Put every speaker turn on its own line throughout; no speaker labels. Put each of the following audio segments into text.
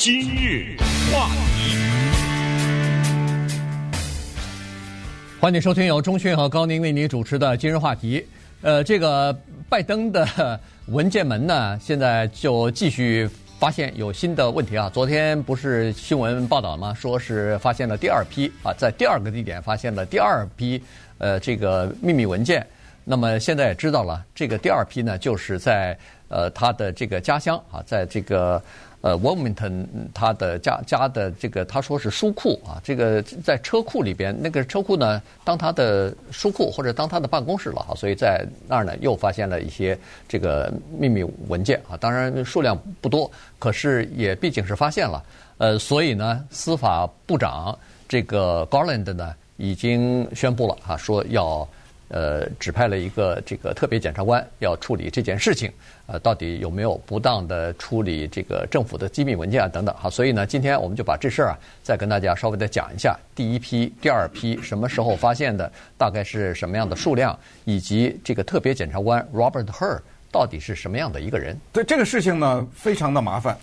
今日话题，
欢迎收听由钟讯和高宁为您主持的今日话题。呃，这个拜登的文件门呢，现在就继续发现有新的问题啊。昨天不是新闻报道吗？说是发现了第二批啊，在第二个地点发现了第二批呃这个秘密文件。那么现在也知道了，这个第二批呢，就是在呃他的这个家乡啊，在这个。呃，Wilmington 他的家家的这个他说是书库啊，这个在车库里边，那个车库呢当他的书库或者当他的办公室了哈，所以在那儿呢又发现了一些这个秘密文件啊，当然数量不多，可是也毕竟是发现了，呃，所以呢，司法部长这个 Garland 呢已经宣布了啊，说要。呃，指派了一个这个特别检察官要处理这件事情，呃，到底有没有不当的处理这个政府的机密文件啊等等好，所以呢，今天我们就把这事儿啊再跟大家稍微的讲一下，第一批、第二批什么时候发现的，大概是什么样的数量，以及这个特别检察官 Robert Hur 到底是什么样的一个人？
对这个事情呢，非常的麻烦，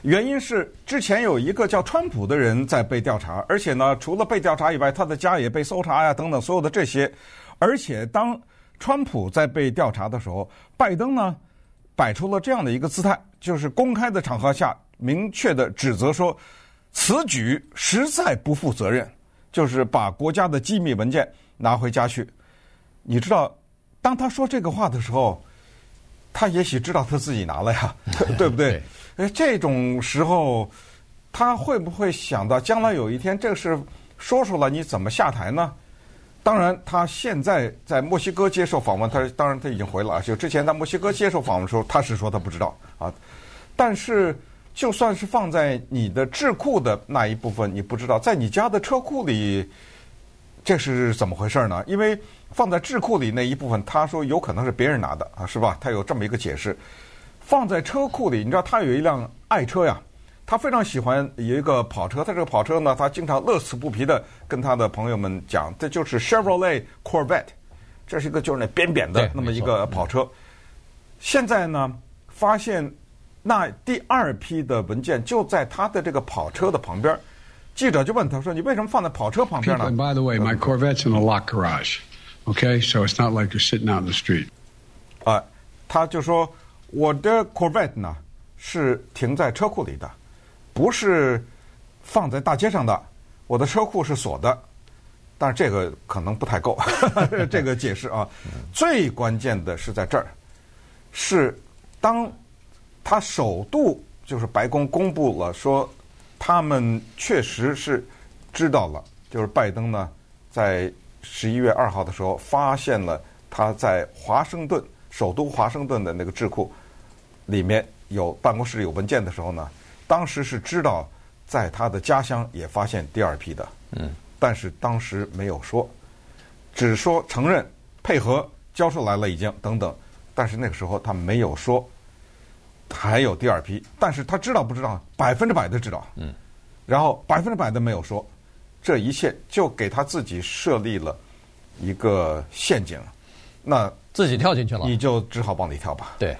原因是之前有一个叫川普的人在被调查，而且呢，除了被调查以外，他的家也被搜查呀等等，所有的这些。而且，当川普在被调查的时候，拜登呢摆出了这样的一个姿态，就是公开的场合下明确的指责说，此举实在不负责任，就是把国家的机密文件拿回家去。你知道，当他说这个话的时候，他也许知道他自己拿了呀，对不对？哎，这种时候，他会不会想到将来有一天这个事说出来，你怎么下台呢？当然，他现在在墨西哥接受访问，他当然他已经回了啊。就之前在墨西哥接受访问的时候，他是说他不知道啊。但是，就算是放在你的智库的那一部分，你不知道，在你家的车库里，这是怎么回事呢？因为放在智库里那一部分，他说有可能是别人拿的啊，是吧？他有这么一个解释。放在车库里，你知道他有一辆爱车呀。他非常喜欢有一个跑车，他这个跑车呢，他经常乐此不疲的跟他的朋友们讲，这就是 Chevrolet Corvette，这是一个就是那扁扁的那么一个跑车。现在呢，发现那第二批的文件就在他的这个跑车的旁边。记者就问他说：“你为什么放在跑车旁边呢？”
By the way, my Corvette's in a locked garage. Okay, so it's not like you're sitting out in the street.
啊，他就说我的 Corvette 呢是停在车库里的。不是放在大街上的，我的车库是锁的，但是这个可能不太够，这个解释啊。最关键的是在这儿，是当他首度就是白宫公布了说，他们确实是知道了，就是拜登呢在十一月二号的时候发现了他在华盛顿首都华盛顿的那个智库里面有办公室有文件的时候呢。当时是知道，在他的家乡也发现第二批的，嗯，但是当时没有说，只说承认配合交出来了已经等等，但是那个时候他没有说还有第二批，但是他知道不知道？百分之百的知道，嗯，然后百分之百的没有说，这一切就给他自己设立了一个陷阱，那
自己跳进去了，
你就只好往里跳吧，
对。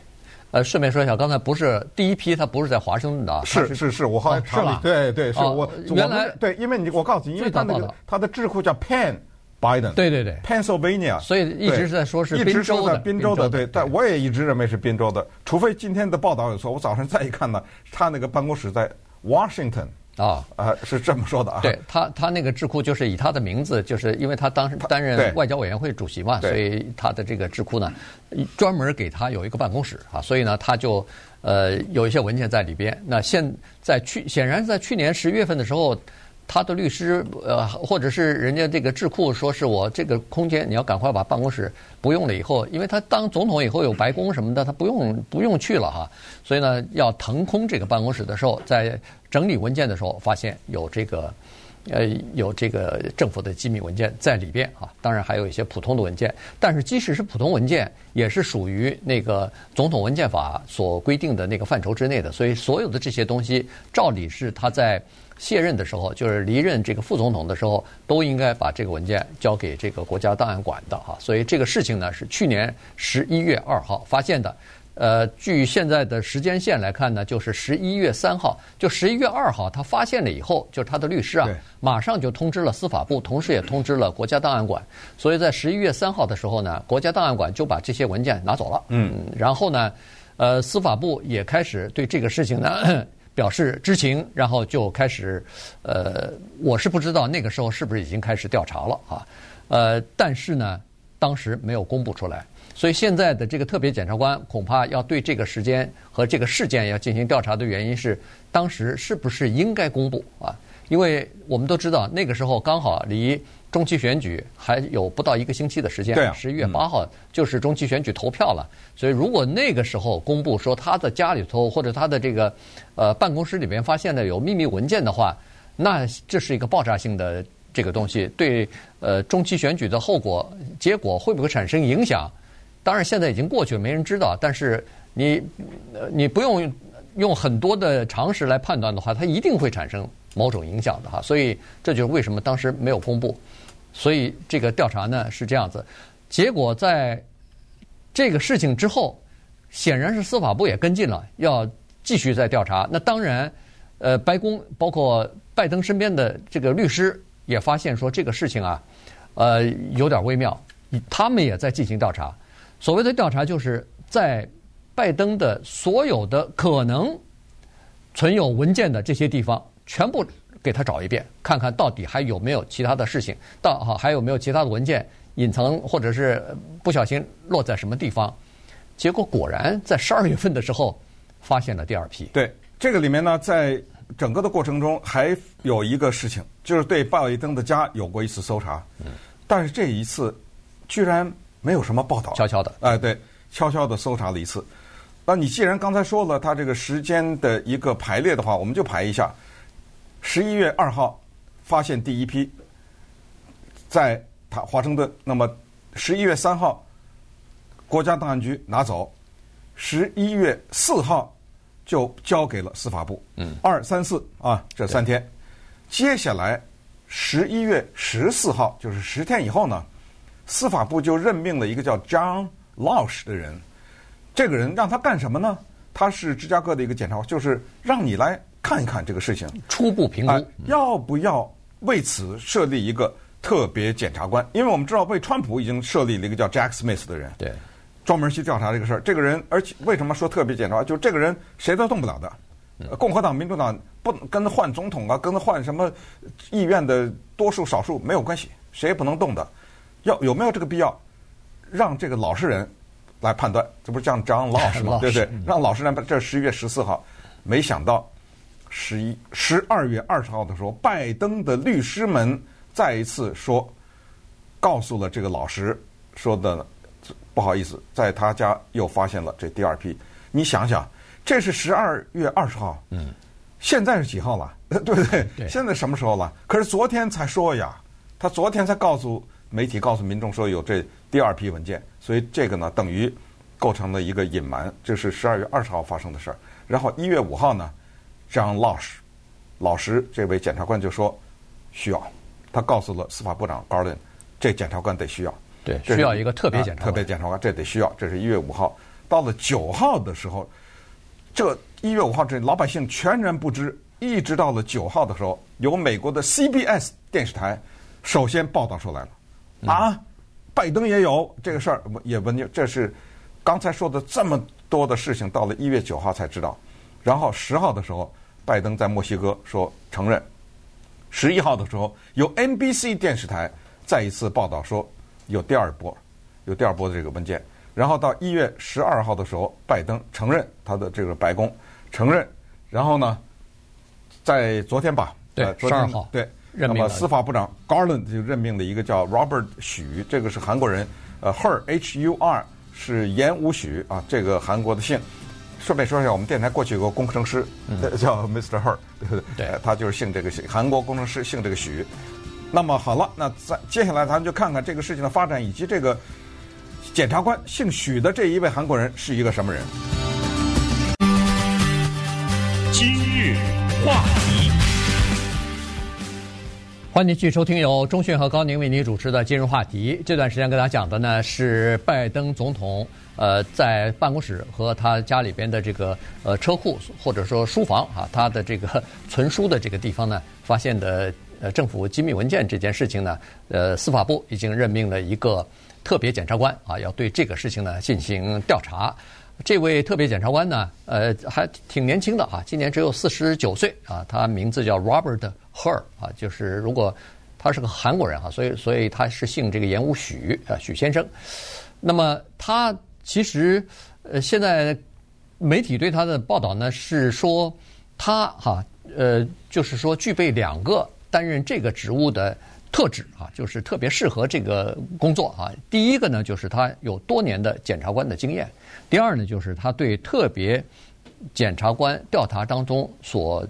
呃，顺便说一下，刚才不是第一批，他不是在华盛顿的，
是是是，我好像查了，对对，是我
原来
对，因为你我告诉你，因为他那个他的智库叫 Penn Biden，
对对对
，Pennsylvania，
所以一直是在说是
一直说在宾州的，对，但我也一直认为是宾州的，除非今天的报道有错，我早上再一看呢，他那个办公室在 Washington。啊啊，是这么说的啊。
对他，他那个智库就是以他的名字，就是因为他当时担任外交委员会主席嘛，所以他的这个智库呢，专门给他有一个办公室啊，所以呢，他就呃有一些文件在里边。那现在去，显然在去年十月份的时候。他的律师，呃，或者是人家这个智库说是我这个空间，你要赶快把办公室不用了以后，因为他当总统以后有白宫什么的，他不用不用去了哈，所以呢，要腾空这个办公室的时候，在整理文件的时候，发现有这个，呃，有这个政府的机密文件在里边啊，当然还有一些普通的文件，但是即使是普通文件，也是属于那个总统文件法所规定的那个范畴之内的，所以所有的这些东西，照理是他在。卸任的时候，就是离任这个副总统的时候，都应该把这个文件交给这个国家档案馆的哈。所以这个事情呢，是去年十一月二号发现的。呃，据现在的时间线来看呢，就是十一月三号，就十一月二号，他发现了以后，就是他的律师啊，马上就通知了司法部，同时也通知了国家档案馆。所以在十一月三号的时候呢，国家档案馆就把这些文件拿走了。嗯，然后呢，呃，司法部也开始对这个事情呢表示知情，然后就开始，呃，我是不知道那个时候是不是已经开始调查了啊？呃，但是呢，当时没有公布出来。所以现在的这个特别检察官恐怕要对这个时间和这个事件要进行调查的原因是，当时是不是应该公布啊？因为我们都知道那个时候刚好离中期选举还有不到一个星期的
时间，
十一月八号就是中期选举投票了。所以如果那个时候公布说他的家里头或者他的这个呃办公室里面发现了有秘密文件的话，那这是一个爆炸性的这个东西，对呃中期选举的后果结果会不会产生影响？当然，现在已经过去了，没人知道。但是你，你不用用很多的常识来判断的话，它一定会产生某种影响的哈。所以这就是为什么当时没有公布。所以这个调查呢是这样子。结果在这个事情之后，显然是司法部也跟进了，要继续再调查。那当然，呃，白宫包括拜登身边的这个律师也发现说这个事情啊，呃，有点微妙，他们也在进行调查。所谓的调查，就是在拜登的所有的可能存有文件的这些地方，全部给他找一遍，看看到底还有没有其他的事情，到哈还有没有其他的文件隐藏或者是不小心落在什么地方。结果果然在十二月份的时候发现了第二批。
对，这个里面呢，在整个的过程中还有一个事情，就是对拜登的家有过一次搜查，但是这一次居然。没有什么报道，
悄悄的，
哎，对，悄悄的搜查了一次。那你既然刚才说了他这个时间的一个排列的话，我们就排一下：十一月二号发现第一批，在他华盛顿，那么十一月三号国家档案局拿走，十一月四号就交给了司法部。嗯，二三四啊，这三天，接下来十一月十四号，就是十天以后呢。司法部就任命了一个叫 John Lausch 的人，这个人让他干什么呢？他是芝加哥的一个检察官，就是让你来看一看这个事情，
初步评估、
呃、要不要为此设立一个特别检察官？因为我们知道，为川普已经设立了一个叫 Jack Smith 的人，
对，
专门去调查这个事儿。这个人，而且为什么说特别检察官？就这个人谁都动不了的。共和党、民主党不跟他换总统啊，跟他换什么议院的多数少数没有关系，谁也不能动的。要有没有这个必要，让这个老实人来判断？这不是叫张老师吗？对不对？让老实人，这十一月十四号，没想到十一十二月二十号的时候，拜登的律师们再一次说，告诉了这个老师说的，不好意思，在他家又发现了这第二批。你想想，这是十二月二十号，嗯，现在是几号了？对不对？
对。
现在什么时候了？可是昨天才说呀，他昨天才告诉。媒体告诉民众说有这第二批文件，所以这个呢等于构成了一个隐瞒。这是十二月二十号发生的事儿。然后一月五号呢，John Lausch 老师这位检察官就说需要，他告诉了司法部长 Garland，这检察官得需要，
对，需要一个特别检察官，
啊，特别检察官这得需要。这是一月五号，到了九号的时候，这一月五号这老百姓全然不知，一直到了九号的时候，由美国的 CBS 电视台首先报道出来了。啊，拜登也有这个事儿，也问，这是刚才说的这么多的事情，到了一月九号才知道。然后十号的时候，拜登在墨西哥说承认。十一号的时候，有 NBC 电视台再一次报道说有第二波，有第二波的这个文件。然后到一月十二号的时候，拜登承认他的这个白宫承认。然后呢，在昨天吧，
对，十二号，
对。那么司法部长 Garland 就任命了一个叫 Robert 许，这个是韩国人，呃，Her H U R 是严武许啊，这个韩国的姓。顺便说一下，我们电台过去有个工程师，嗯、叫 Mr. Her，对 不对？
对，
他就是姓这个姓，韩国工程师姓这个许。那么好了，那在接下来咱们就看看这个事情的发展，以及这个检察官姓许的这一位韩国人是一个什么人。
今日话题。
欢迎继续收听由中讯和高宁为您主持的今日话题。这段时间跟大家讲的呢是拜登总统呃，在办公室和他家里边的这个呃车库或者说书房啊，他的这个存书的这个地方呢，发现的呃政府机密文件这件事情呢，呃，司法部已经任命了一个特别检察官啊，要对这个事情呢进行调查。这位特别检察官呢，呃，还挺年轻的啊，今年只有四十九岁啊，他名字叫 Robert Hur 啊，就是如果他是个韩国人哈，所以所以他是姓这个严武许啊，许先生。那么他其实呃，现在媒体对他的报道呢是说他哈呃，就是说具备两个担任这个职务的特质啊，就是特别适合这个工作啊。第一个呢，就是他有多年的检察官的经验。第二呢，就是他对特别检察官调查当中所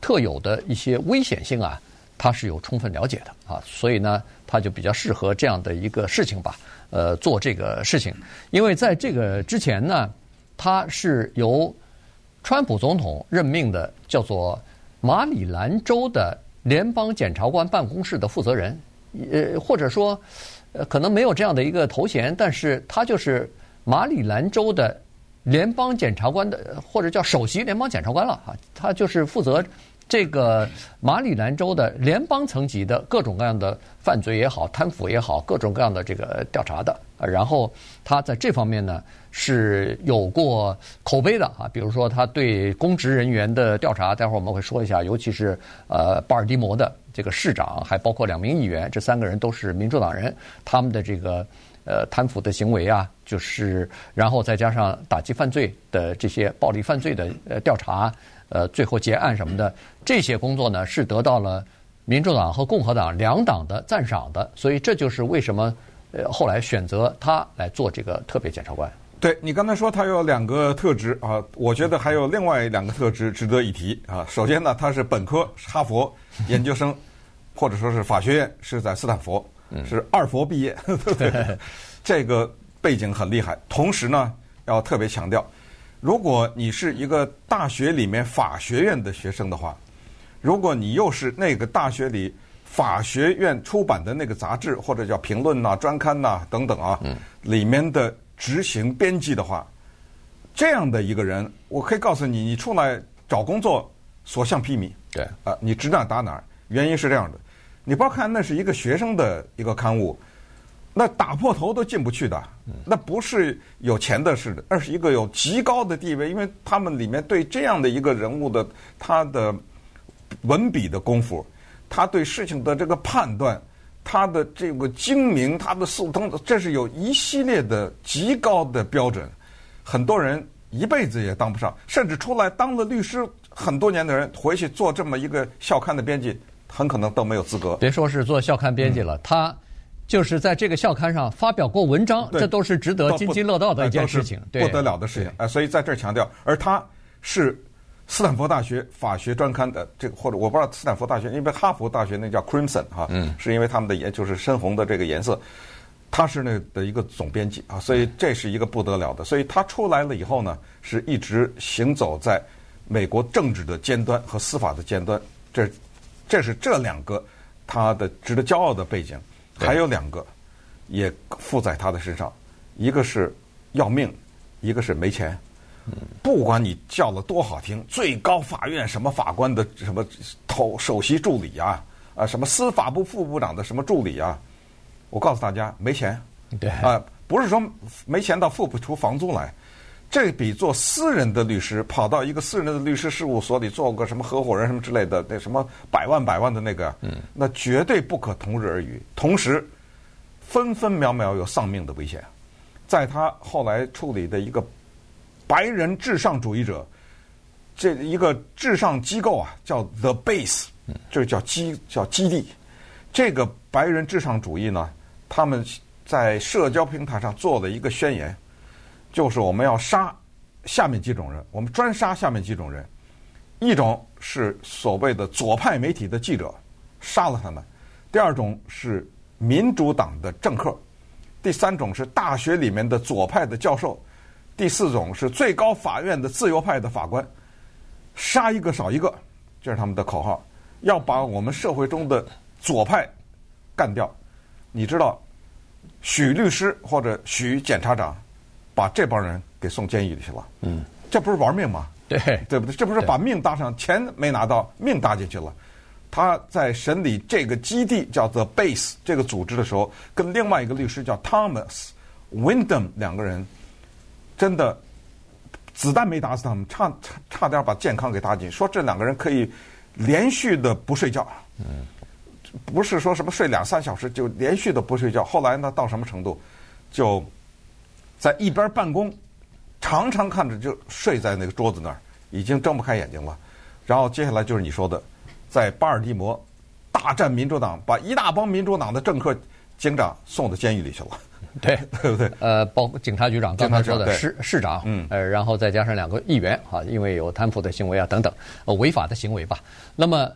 特有的一些危险性啊，他是有充分了解的啊，所以呢，他就比较适合这样的一个事情吧，呃，做这个事情。因为在这个之前呢，他是由川普总统任命的，叫做马里兰州的联邦检察官办公室的负责人，呃，或者说，呃，可能没有这样的一个头衔，但是他就是。马里兰州的联邦检察官的，或者叫首席联邦检察官了啊，他就是负责这个马里兰州的联邦层级的各种各样的犯罪也好、贪腐也好、各种各样的这个调查的。然后他在这方面呢是有过口碑的啊，比如说他对公职人员的调查，待会儿我们会说一下，尤其是呃巴尔的摩的这个市长，还包括两名议员，这三个人都是民主党人，他们的这个。呃，贪腐的行为啊，就是然后再加上打击犯罪的这些暴力犯罪的呃调查，呃，最后结案什么的这些工作呢，是得到了民主党和共和党两党的赞赏的，所以这就是为什么呃后来选择他来做这个特别检察官。
对，你刚才说他有两个特质啊，我觉得还有另外两个特质值得一提啊。首先呢，他是本科哈佛研究生，或者说是法学院是在斯坦福。是二佛毕业，对 不对？这个背景很厉害。同时呢，要特别强调，如果你是一个大学里面法学院的学生的话，如果你又是那个大学里法学院出版的那个杂志或者叫评论呐、专刊呐等等啊，里面的执行编辑的话，这样的一个人，我可以告诉你，你出来找工作所向披靡。
对
啊，你指哪打哪。原因是这样的。你不要看那是一个学生的一个刊物，那打破头都进不去的，那不是有钱的事的，而是一个有极高的地位，因为他们里面对这样的一个人物的他的文笔的功夫，他对事情的这个判断，他的这个精明，他的速通，这是有一系列的极高的标准，很多人一辈子也当不上，甚至出来当了律师很多年的人，回去做这么一个校刊的编辑。很可能都没有资格。
别说是做校刊编辑了，他就是在这个校刊上发表过文章，这都是值得津津乐道的一件事情，
不得了的事情。哎，所以在这儿强调，而他是斯坦福大学法学专刊的这个，或者我不知道斯坦福大学，因为哈佛大学那叫 Crimson 哈，嗯，是因为他们的颜就是深红的这个颜色，他是那的一个总编辑啊，所以这是一个不得了的。所以他出来了以后呢，是一直行走在美国政治的尖端和司法的尖端，这。这是这两个他的值得骄傲的背景，还有两个也附在他的身上，一个是要命，一个是没钱。不管你叫了多好听，最高法院什么法官的什么头首席助理啊，啊什么司法部副部长的什么助理啊，我告诉大家没钱。
对
啊，不是说没钱到付不出房租来。这比做私人的律师，跑到一个私人的律师事务所里做个什么合伙人什么之类的，那什么百万百万的那个，嗯，那绝对不可同日而语。同时，分分秒秒有丧命的危险。在他后来处理的一个白人至上主义者，这一个至上机构啊，叫 The Base，这叫基叫基地。这个白人至上主义呢，他们在社交平台上做了一个宣言。就是我们要杀下面几种人，我们专杀下面几种人。一种是所谓的左派媒体的记者，杀了他们；第二种是民主党的政客；第三种是大学里面的左派的教授；第四种是最高法院的自由派的法官。杀一个少一个，这是他们的口号。要把我们社会中的左派干掉。你知道，许律师或者许检察长。把这帮人给送监狱里去了。嗯，这不是玩命吗？
对，
对不对？这不是把命搭上，钱没拿到，命搭进去了。他在审理这个基地叫做 Base 这个组织的时候，跟另外一个律师叫 Thomas Wyndham 两个人，真的子弹没打死他们，差差差点把健康给搭进去。说这两个人可以连续的不睡觉，嗯，不是说什么睡两三小时就连续的不睡觉。后来呢，到什么程度，就在一边办公，常常看着就睡在那个桌子那儿，已经睁不开眼睛了。然后接下来就是你说的。在巴尔的摩大战民主党，把一大帮民主党的政客、警长送到监狱里去了。
对，
对不对？
呃，包括警察局长，刚才说的市市长，
嗯，
呃，然后再加上两个议员，啊，因为有贪腐的行为啊等等，呃，违法的行为吧。那么，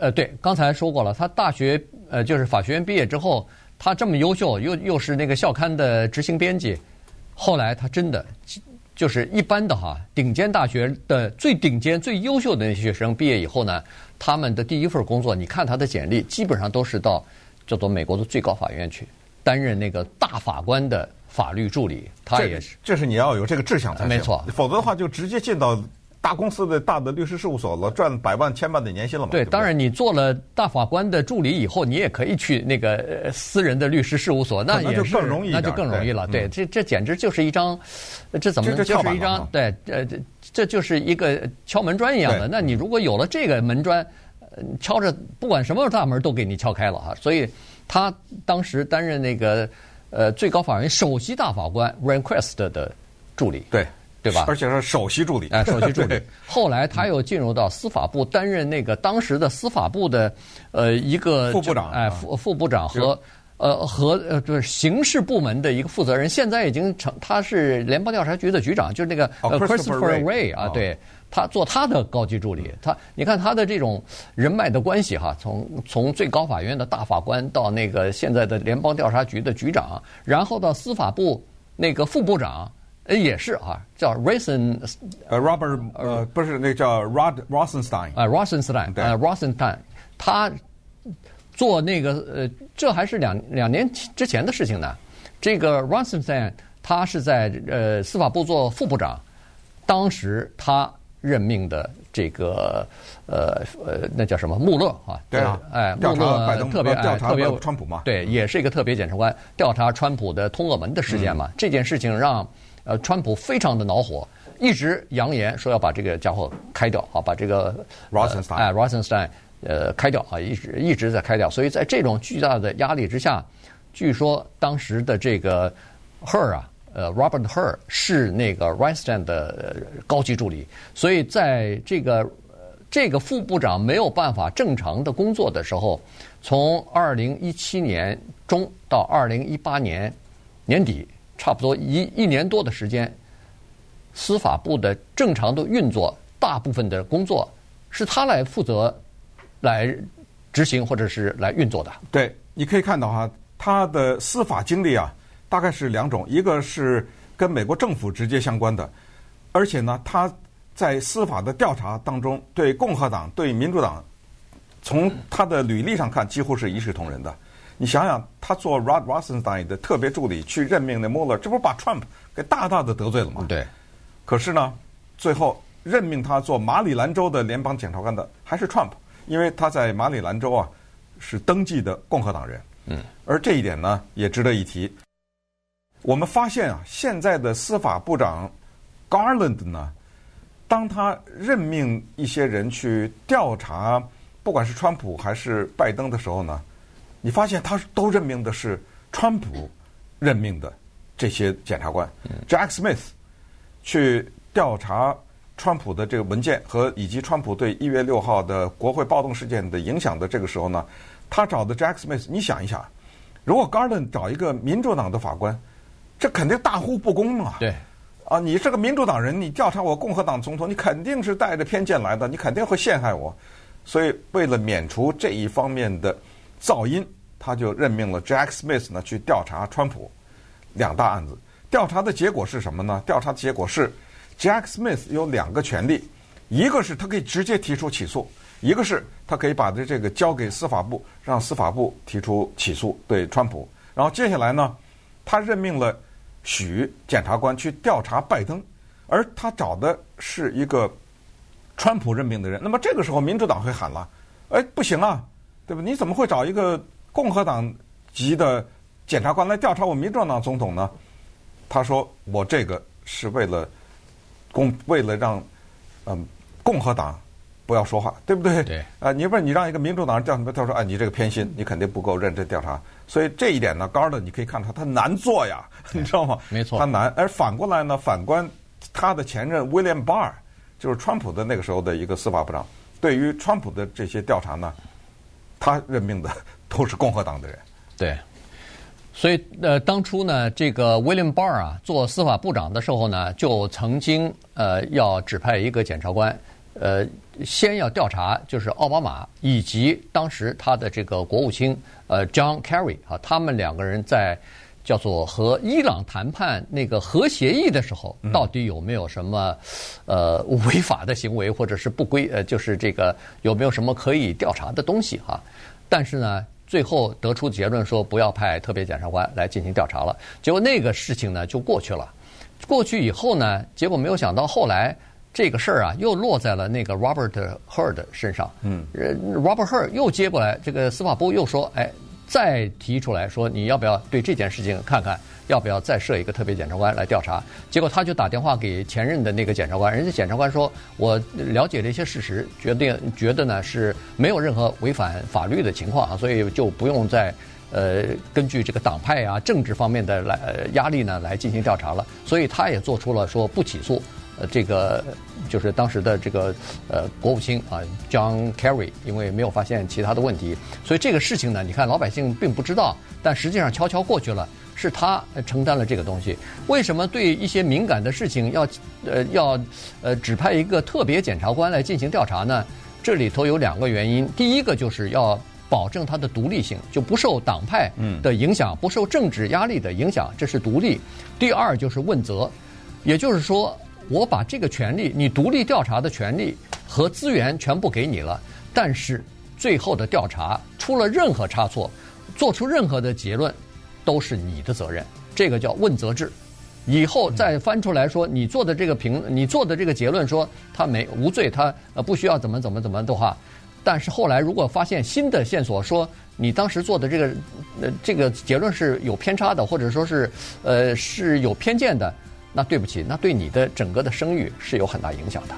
呃，对，刚才说过了，他大学呃就是法学院毕业之后，他这么优秀，又又是那个校刊的执行编辑，后来他真的。就是一般的哈，顶尖大学的最顶尖、最优秀的那些学生毕业以后呢，他们的第一份工作，你看他的简历，基本上都是到叫做美国的最高法院去担任那个大法官的法律助理。他也是，
这，是你要有这个志向才行，
没错，
否则的话就直接进到。大公司的大的律师事务所了，赚百万、千万的年薪了嘛？
对，当然你做了大法官的助理以后，你也可以去那个私人的律师事务所，那也是
更容易，
那就更容易了。对，这这简直就是一张，这怎么就是一张？对，呃，这就是一个敲门砖一样的。那你如果有了这个门砖，敲着不管什么大门都给你敲开了哈。所以他当时担任那个呃最高法院首席大法官 Rehnquist 的助理。
对。
对吧？
而且是首席助理，
哎，首席助理。后来他又进入到司法部，担任那个当时的司法部的呃一个
副部长，
哎，副副部长和呃和呃就是刑事部门的一个负责人。现在已经成，他是联邦调查局的局长，就是那个 Christopher Wray 啊，对，他做他的高级助理。他你看他的这种人脉的关系哈，从从最高法院的大法官到那个现在的联邦调查局的局长，然后到司法部那个副部长。呃，也是啊，叫 Rosen，
呃，Robert，呃，不是，那个叫 Rod Rosenstein，
啊，Rosenstein，呃，Rosenstein，他做那个呃，这还是两两年之前的事情呢。这个 Rosenstein 他是在呃司法部做副部长，当时他任命的这个呃呃那叫什么穆勒啊？
对啊，
哎，穆勒特别
调查
特别
川普嘛？
对，也是一个特别检察官，调查川普的通俄门的事件嘛。这件事情让。呃，川普非常的恼火，一直扬言说要把这个家伙开掉，啊，把这个
Rosenstein，
哎，Rosenstein，呃，开掉啊，一直一直在开掉。所以在这种巨大的压力之下，据说当时的这个 Her 啊，呃，Robert Her 是那个 Rosenstein 的高级助理。所以在这个这个副部长没有办法正常的工作的时候，从二零一七年中到二零一八年年底。差不多一一年多的时间，司法部的正常的运作，大部分的工作是他来负责来执行或者是来运作的。
对，你可以看到哈，他的司法经历啊，大概是两种，一个是跟美国政府直接相关的，而且呢，他在司法的调查当中，对共和党、对民主党，从他的履历上看，几乎是一视同仁的。你想想，他做 Rod Rosenstein 的特别助理去任命那 Mueller，这不是把 Trump 给大大的得罪了吗？
对。
可是呢，最后任命他做马里兰州的联邦检察官的还是 Trump，因为他在马里兰州啊是登记的共和党人。嗯。而这一点呢，也值得一提。我们发现啊，现在的司法部长 Garland 呢，当他任命一些人去调查，不管是川普还是拜登的时候呢。你发现他都任命的是川普任命的这些检察官，Jack Smith 去调查川普的这个文件和以及川普对一月六号的国会暴动事件的影响的这个时候呢，他找的 Jack Smith，你想一想，如果 Garland 找一个民主党的法官，这肯定大呼不公嘛？
对，
啊，你是个民主党人，你调查我共和党总统，你肯定是带着偏见来的，你肯定会陷害我。所以为了免除这一方面的。噪音，他就任命了 Jack Smith 呢去调查川普两大案子。调查的结果是什么呢？调查的结果是 Jack Smith 有两个权利，一个是他可以直接提出起诉，一个是他可以把这这个交给司法部，让司法部提出起诉对川普。然后接下来呢，他任命了许检察官去调查拜登，而他找的是一个川普任命的人。那么这个时候，民主党会喊了：“哎，不行啊，对吧？你怎么会找一个共和党籍的检察官来调查我民主党总统呢？”他说：“我这个是为了共，为了让嗯共和党不要说话，对不对？
对。
啊，你不是你让一个民主党人调查，他说：‘啊，你这个偏心，你肯定不够认真调查。’所以这一点呢，高的你可以看出他难做呀，你知道吗？
没错，
他难。而反过来呢，反观他的前任 William Barr，就是川普的那个时候的一个司法部长，对于川普的这些调查呢，他任命的都是共和党的人。
对。所以，呃，当初呢，这个 William Barr 啊，做司法部长的时候呢，就曾经呃要指派一个检察官，呃，先要调查就是奥巴马以及当时他的这个国务卿呃 John Kerry 啊，他们两个人在叫做和伊朗谈判那个核协议的时候，到底有没有什么呃违法的行为，或者是不规呃，就是这个有没有什么可以调查的东西哈？但是呢。最后得出结论说不要派特别检察官来进行调查了，结果那个事情呢就过去了。过去以后呢，结果没有想到后来这个事儿啊又落在了那个 Robert Hur 的身上。嗯，Robert Hur 又接过来，这个司法部又说，哎。再提出来说，你要不要对这件事情看看，要不要再设一个特别检察官来调查？结果他就打电话给前任的那个检察官，人家检察官说，我了解了一些事实，决定觉得呢是没有任何违反法律的情况啊，所以就不用再呃根据这个党派啊政治方面的来压力呢来进行调查了，所以他也做出了说不起诉。呃，这个就是当时的这个呃国务卿啊，John Kerry，因为没有发现其他的问题，所以这个事情呢，你看老百姓并不知道，但实际上悄悄过去了，是他承担了这个东西。为什么对一些敏感的事情要呃要呃指派一个特别检察官来进行调查呢？这里头有两个原因，第一个就是要保证他的独立性，就不受党派的影响，不受政治压力的影响，这是独立。第二就是问责，也就是说。我把这个权利，你独立调查的权利和资源全部给你了，但是最后的调查出了任何差错，做出任何的结论，都是你的责任。这个叫问责制。以后再翻出来说你做的这个评，你做的这个结论说他没无罪，他呃不需要怎么怎么怎么的话，但是后来如果发现新的线索，说你当时做的这个呃这个结论是有偏差的，或者说是呃是有偏见的。那对不起，那对你的整个的声誉是有很大影响的。